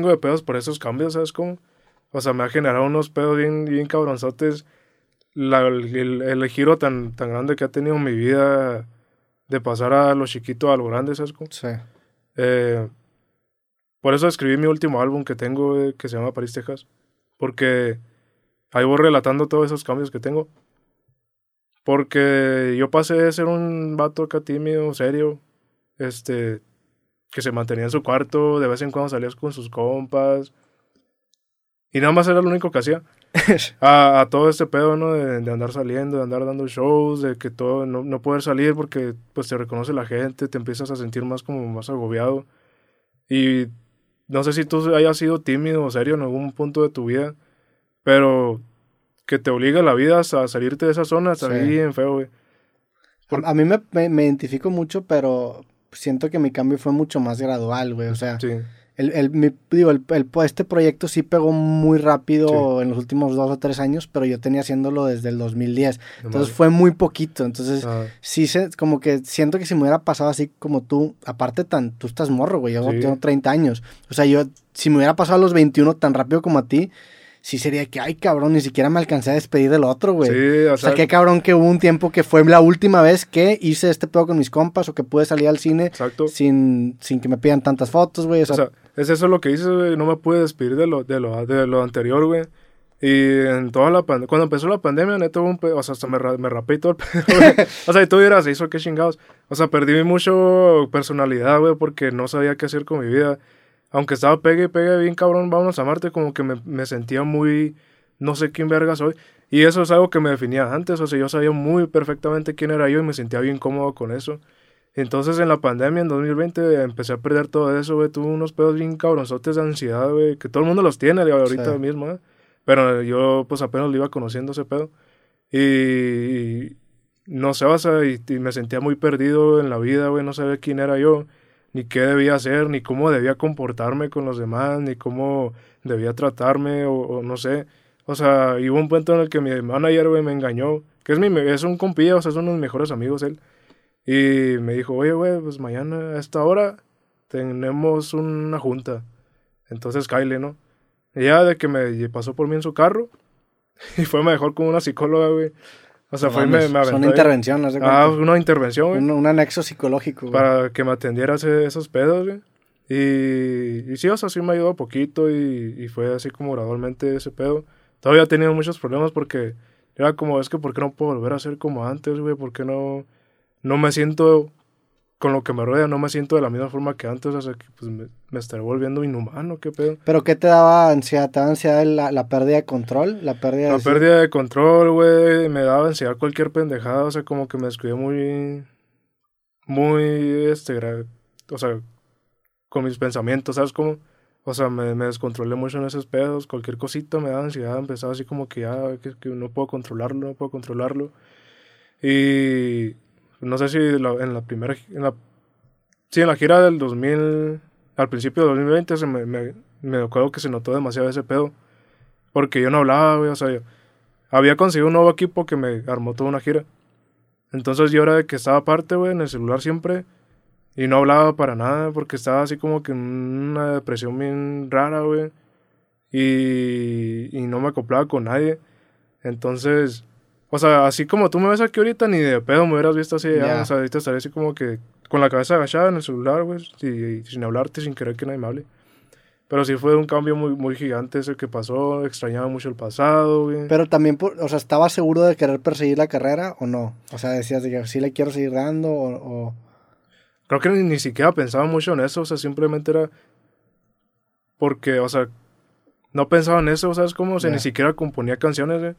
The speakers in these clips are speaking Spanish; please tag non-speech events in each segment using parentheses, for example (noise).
tengo de pedos por esos cambios, ¿sabes cómo? O sea, me ha generado unos pedos bien, bien cabronzotes. La, el, el, giro tan, tan grande que ha tenido mi vida de pasar a lo chiquito a lo grande, ¿sabes cómo? Sí. Eh, por eso escribí mi último álbum que tengo, eh, que se llama París, Texas. Porque ahí voy relatando todos esos cambios que tengo. Porque yo pasé de ser un vato acá tímido, serio, este, que se mantenía en su cuarto, de vez en cuando salías con sus compas. Y nada más era lo único que hacía. (laughs) a, todo este pedo, ¿no? De, andar saliendo, de andar dando shows, de que todo, no, no poder salir porque pues te reconoce la gente, te empiezas a sentir más como más agobiado. Y no sé si tú hayas sido tímido o serio en algún punto de tu vida, pero que te obliga la vida a salirte de esa zona, está bien feo, güey. A, mí me, me, identifico mucho, pero siento que mi cambio fue mucho más gradual, güey. O sea, sí el, el, digo, el, este proyecto sí pegó muy rápido en los últimos dos o tres años, pero yo tenía haciéndolo desde el 2010. entonces fue muy poquito. Entonces, sí, se, como que siento que si me hubiera pasado así como tú, aparte tan, tú estás morro, güey, yo tengo 30 años. O sea, yo, si me hubiera pasado a los 21 tan rápido como a ti, sí sería que, ay, cabrón, ni siquiera me alcancé a despedir del otro, güey. Sí, o, sea, qué cabrón que hubo un tiempo que fue la última vez que hice este pedo con mis compas o que pude salir al cine sin, sin que me pidan tantas fotos, güey. O, sea, es eso lo que hice, güey. No me pude despedir de lo, de lo, de lo anterior, güey. Y en toda la pandemia, cuando empezó la pandemia, neto, un o sea, hasta me, me rapé y todo el (laughs) pedo, (laughs) O sea, y tú dirás, hizo qué chingados. O sea, perdí mucho personalidad, güey, porque no sabía qué hacer con mi vida aunque estaba pegue y pegue bien cabrón, vámonos a Marte, como que me, me, sentía muy, no sé quién verga soy. Y eso es algo que me definía antes, o sea, yo sabía muy perfectamente quién era yo y me sentía bien cómodo con eso. Entonces en la pandemia, en 2020, empecé a perder todo eso, güey, tuve unos pedos bien cabronzotes de ansiedad, güey, que todo el mundo los tiene ahorita mismo, ¿eh? Pero yo pues apenas lo iba conociendo ese pedo. Y, no sé, o sea, y, y me sentía muy perdido en la vida, güey, no sabía quién era yo ni qué debía hacer, ni cómo debía comportarme con los demás, ni cómo debía tratarme, o, no sé. O sea, hubo un punto en el que mi manager, güey, me engañó, que es, mi, es un compilla, o sea, son unos mejores amigos él. Y me dijo, oye, güey, pues mañana a esta hora tenemos una junta. Entonces, Kyle, ¿no? Y ya de que me pasó por mí en su carro, (laughs) y fue mejor con una psicóloga, güey. O sea, fue me, me Una intervención, ¿no? Ah, una intervención, güey. Un, anexo psicológico, güey. Para que me atendiera esos pedos, güey. Y, y sí, o sea, sí me ayudó poquito y, y fue así como gradualmente ese pedo. Todavía he tenido muchos problemas porque era como, es que ¿por qué no puedo volver a ser como antes, güey? ¿Por qué no, no me siento con lo que me rodea no me siento de la misma forma que antes, o sea, que pues me, me estaré volviendo inhumano, qué pedo. ¿Pero qué te daba ansiedad? ¿Te daba ansiedad la, la pérdida de control? La pérdida La pérdida de control, güey, me daba ansiedad cualquier pendejada, o sea, como que me descuidé muy, muy, este, o sea, con mis pensamientos, ¿sabes cómo? O sea, me, me descontrolé mucho en esos pedos, cualquier cosita me daba ansiedad, empezaba así como que ya, que, que no puedo controlarlo, no puedo controlarlo. Y no sé si en la primera, en la, sí, en la gira del 2000, al principio del 2020 se me, me, me acuerdo que se notó demasiado ese pedo, porque yo no hablaba, güey, o sea, había conseguido un nuevo equipo que me armó toda una gira. Entonces yo era de que estaba aparte, güey, en el celular siempre, y no hablaba para nada, porque estaba así como que en una depresión bien rara, güey, y, y no me acoplaba con nadie. Entonces, o sea, así como tú me ves aquí ahorita, ni de pedo me hubieras visto así. o sea, ahorita estaría así como que con la cabeza agachada en el celular, güey, y, sin hablarte, sin querer que nadie me hable. Pero sí fue un cambio muy, muy gigante ese que pasó, extrañaba mucho el pasado, güey. Pero también, o sea, ¿estabas seguro de querer perseguir la carrera o no? O sea, decías de que sí le quiero seguir dando o... Creo que ni, ni, siquiera pensaba mucho en eso, o sea, simplemente era porque, o sea, no pensaba en eso, ¿sabes cómo? O sea, ni siquiera componía canciones, güey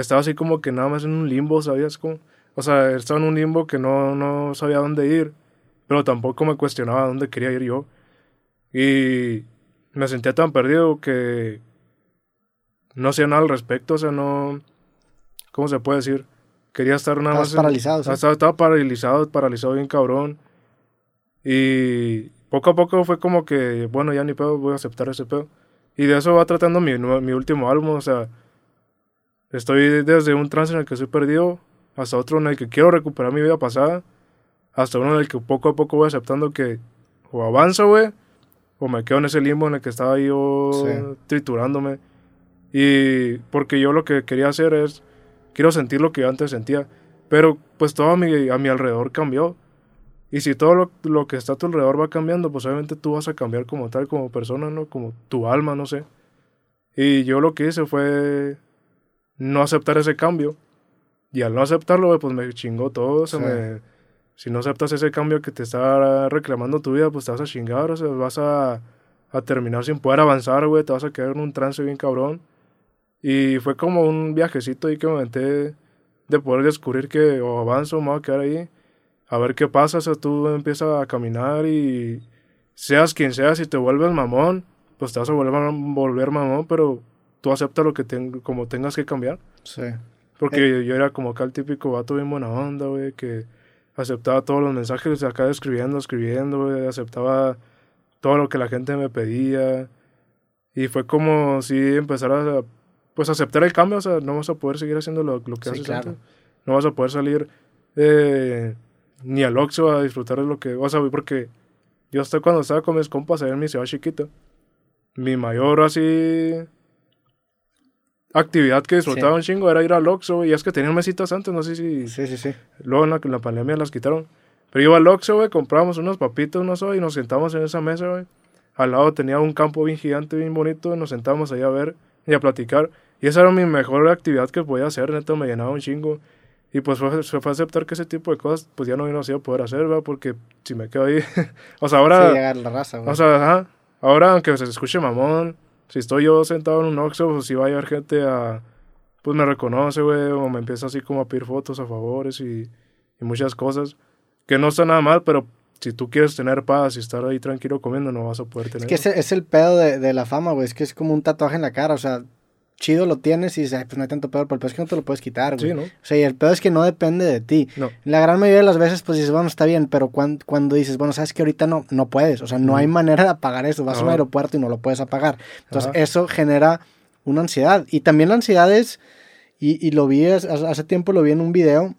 estaba así como que nada más en un limbo, ¿sabías? Como, o sea, estaba en un limbo que no, no sabía dónde ir, pero tampoco me cuestionaba dónde quería ir yo. Y me sentía tan perdido que no hacía nada al respecto, o sea, no... ¿Cómo se puede decir? Quería estar nada más... paralizado, ¿sí? estaba, estaba paralizado, paralizado bien cabrón. Y poco a poco fue como que, bueno, ya ni pedo, voy a aceptar ese pedo. Y de eso va tratando mi, mi último álbum, o sea, Estoy desde un trance en el que estoy perdido hasta otro en el que quiero recuperar mi vida pasada, hasta uno en el que poco a poco voy aceptando que o avanzo, güey, o me quedo en ese limbo en el que estaba yo triturándome. Y porque yo lo que quería hacer es, quiero sentir lo que yo antes sentía, pero pues todo a mi, a mi alrededor cambió. Y si todo lo, lo, que está a tu alrededor va cambiando, pues obviamente tú vas a cambiar como tal, como persona, ¿no? Como tu alma, no sé. Y yo lo que hice fue no aceptar ese cambio. Y al no aceptarlo, pues me chingó todo. se me, si no aceptas ese cambio que te está reclamando tu vida, pues te vas a chingar, o sea, vas a, a terminar sin poder avanzar, güey. Te vas a quedar en un trance bien cabrón. Y fue como un viajecito ahí que me aventé de poder descubrir que o avanzo me voy a quedar ahí. A ver qué pasa, o sea, tú empiezas a caminar y seas quien seas, si te vuelves mamón, pues te vas a volver, volver mamón, pero tú aceptas lo que como tengas que cambiar. Sí. Porque eh. yo era como acá el típico vato bien buena onda, güey, que aceptaba todos los mensajes, acá escribiendo, escribiendo, güey, aceptaba todo lo que la gente me pedía. Y fue como si empezara a pues aceptar el cambio, o sea, no vas a poder seguir haciendo lo, lo que haces antes. No vas a poder salir eh, ni al Oxxo a disfrutar de lo que, o sea, porque yo hasta cuando estaba con mis compas allá en mi ciudad chiquita, mi mayor así actividad que disfrutaba un chingo era ir al Oxxo, y es que tenían mesitas antes, no sé si... Sí, sí, sí. Luego en la, en la pandemia las quitaron. Pero iba al Oxxo, güey, comprábamos unos papitos, unos y nos sentamos en esa mesa, güey. Al lado tenía un campo bien gigante, bien bonito, nos sentamos ahí a ver y a platicar. Y esa era mi mejor actividad que podía hacer, neto, me llenaba un chingo. Y pues fue, fue aceptar que ese tipo de cosas, pues ya no iba a poder hacer, ¿verdad? Porque si me quedo ahí. (laughs) o sea, ahora. Sí, la raza, güey. O sea, ajá. Ahora, aunque se escuche mamón, si estoy yo sentado en un Oxxo, pues si va a llegar gente a. Pues me reconoce, güey, o me empieza así como a pedir fotos a favores y, y muchas cosas. Que no está nada mal, pero si tú quieres tener paz y estar ahí tranquilo comiendo, no vas a poder tener. Es que ese, es el pedo de, de la fama, güey. Es que es como un tatuaje en la cara. O sea, chido lo tienes y dices, pues no hay tanto pedo, pero el pedo es que no te lo puedes quitar, güey. Sí, ¿no? O sea, y el pedo es que no depende de ti. No. La gran mayoría de las veces, pues dices, bueno, está bien, pero cuando, cuando dices, bueno, sabes que ahorita no, no puedes, o sea, no hay manera de apagar eso. Vas a un aeropuerto y no lo puedes apagar. Entonces, eso genera una ansiedad. Y también la ansiedad es, y, y lo vi, hace tiempo lo vi en un video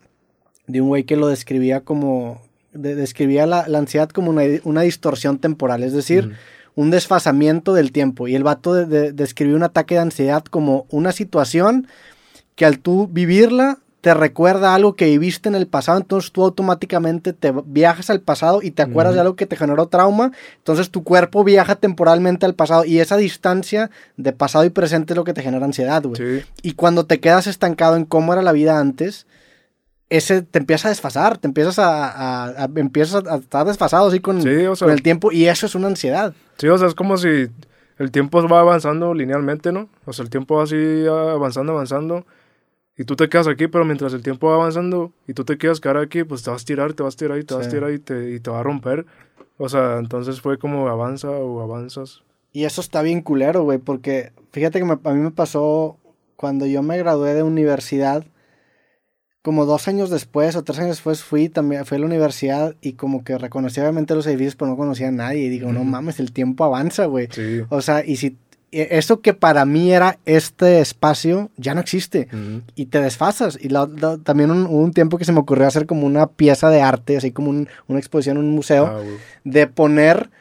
de un güey que lo describía como, describía la, la, ansiedad como una, una, distorsión temporal, es decir, un desfasamiento del tiempo. Y el vato describió un ataque de ansiedad como una situación que al tú vivirla te recuerda algo que viviste en el pasado, entonces tú automáticamente te viajas al pasado y te acuerdas de algo que te generó trauma, entonces tu cuerpo viaja temporalmente al pasado y esa distancia de pasado y presente es lo que te genera ansiedad, güey. Y cuando te quedas estancado en cómo era la vida antes, ese te empieza a desfasar, te empiezas a, empiezas a estar desfasado así con, con, el tiempo y eso es una ansiedad. Sí, o sea, es como si el tiempo va avanzando linealmente, ¿no? O sea, el tiempo va así avanzando, avanzando y tú te quedas aquí, pero mientras el tiempo va avanzando y tú te quedas quedar aquí, pues te vas a tirar, te vas a tirar y te vas a tirar y te, y te va a romper. O sea, entonces fue como avanza o avanzas. Y eso está bien culero, güey, porque fíjate que a mí me pasó cuando yo me gradué de universidad como dos años después o tres años después fui también fui a la universidad y como que reconocí obviamente los edificios pero no conocía a nadie. Y digo no mames el tiempo avanza güey. O sea y si e, eso que para mí era este espacio ya no existe. Y te desfasas. Y también hubo un, tiempo que se me ocurrió hacer como una pieza de arte así como una exposición en un museo ah, de poner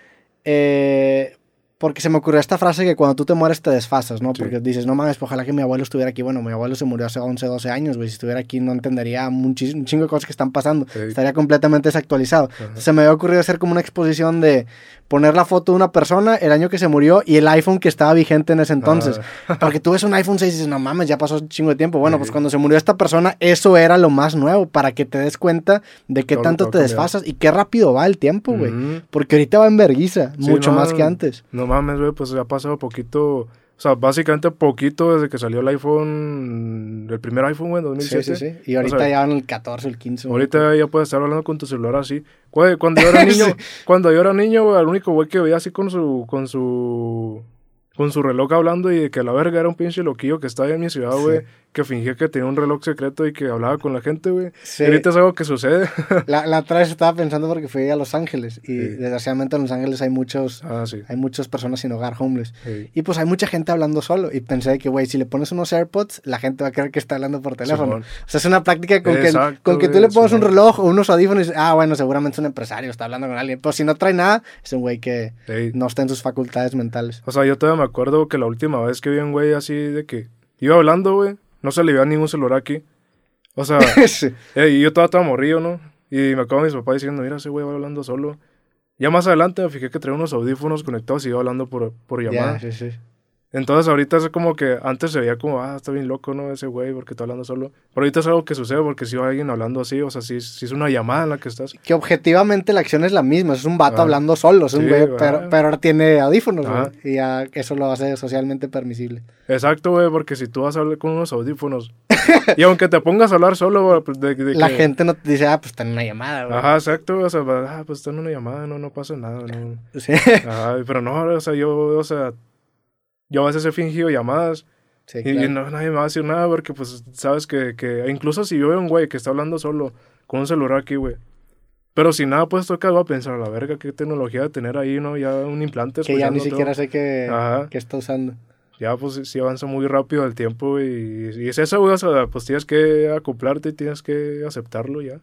eh, porque se me ocurrió esta frase que cuando tú te mueres te desfasas, ¿no? Porque dices, no mames, ojalá que mi abuelo estuviera aquí. Bueno, mi abuelo se murió hace 11, 12 años, güey. Si estuviera aquí no entendería un, chingo de cosas que están pasando. Estaría completamente desactualizado. Se me había ocurrido hacer como una exposición de poner la foto de una persona, el año que se murió y el iPhone que estaba vigente en ese entonces. Ah. Porque tú ves un iPhone 6 y dices, no mames, ya pasó un chingo de tiempo. Bueno, pues cuando se murió esta persona, eso era lo más nuevo para que te des cuenta de qué tanto te desfasas y qué rápido va el tiempo, güey. Porque ahorita va en verguiza, mucho más que antes. No mames, güey, pues ha pasado poquito. O sea, básicamente poquito desde que salió el iPhone, el primer iPhone, güey, en 2007. Sí, sí, sí. Y ahorita ya van el 14, el 15. Ahorita ya puedes estar hablando con tu celular así. Cuando yo era (laughs) niño, cuando yo era niño, güey, el único güey que veía así con su, con su con su reloj hablando y de que la verga era un pinche loquillo que estaba en mi ciudad, güey, que fingía que tenía un reloj secreto y que hablaba con la gente, güey. Sí. ahorita es algo que sucede. (laughs) la, la otra vez estaba pensando porque fui a Los Ángeles y desgraciadamente en Los Ángeles hay muchos, ah, hay muchas personas sin hogar, homeless. Y pues hay mucha gente hablando solo y pensé que, güey, si le pones unos AirPods, la gente va a creer que está hablando por teléfono. O sea, es una práctica con, que, con que tú le pones un reloj o unos audífonos y ah, bueno, seguramente es un empresario, está hablando con alguien. Pero si no trae nada, es un güey que no está en sus facultades mentales. O sea, yo todavía me acuerdo que la última vez que vi un güey así de que iba hablando, güey, no se le veía ningún celular aquí. O sea, (laughs) eh, y yo estaba morrido, ¿no? Y me acabo mis papás diciendo, mira, ese güey va hablando solo. Ya más adelante me fijé que traía unos audífonos conectados y iba hablando por, por llamada. sí, sí. Entonces ahorita es como que antes se veía como, ah, está bien loco, ¿no? Ese güey, porque está hablando solo. Pero ahorita es algo que sucede porque si va alguien hablando así, o sea, si, si, es una llamada en la que estás. Que objetivamente la acción es la misma, es un vato hablando solo, es un güey, pero, pero, ahora tiene audífonos, güey. Y ya eso lo hace socialmente permisible. Exacto, güey, porque si tú vas a hablar con unos audífonos, (laughs) y aunque te pongas a hablar solo, güey, pues de, La gente no te dice, ah, pues está en una llamada, güey. Ajá, exacto, o sea, ah, pues está en una llamada, no, no pasa nada, no. (laughs) Sí. Ajá, pero no, o sea, yo, o sea yo a veces he fingido llamadas y, no, nadie me va a decir nada porque, pues, sabes que, que incluso si yo veo un güey que está hablando solo con un celular aquí, güey, pero si nada pues tocar, voy a pensar, la verga, qué tecnología de tener ahí, ¿no? Ya un implante. Que ya ni siquiera sé qué, qué, está usando. Ya, pues sí avanza muy rápido el tiempo y, y es eso, güey, o sea, pues tienes que acoplarte y tienes que aceptarlo ya.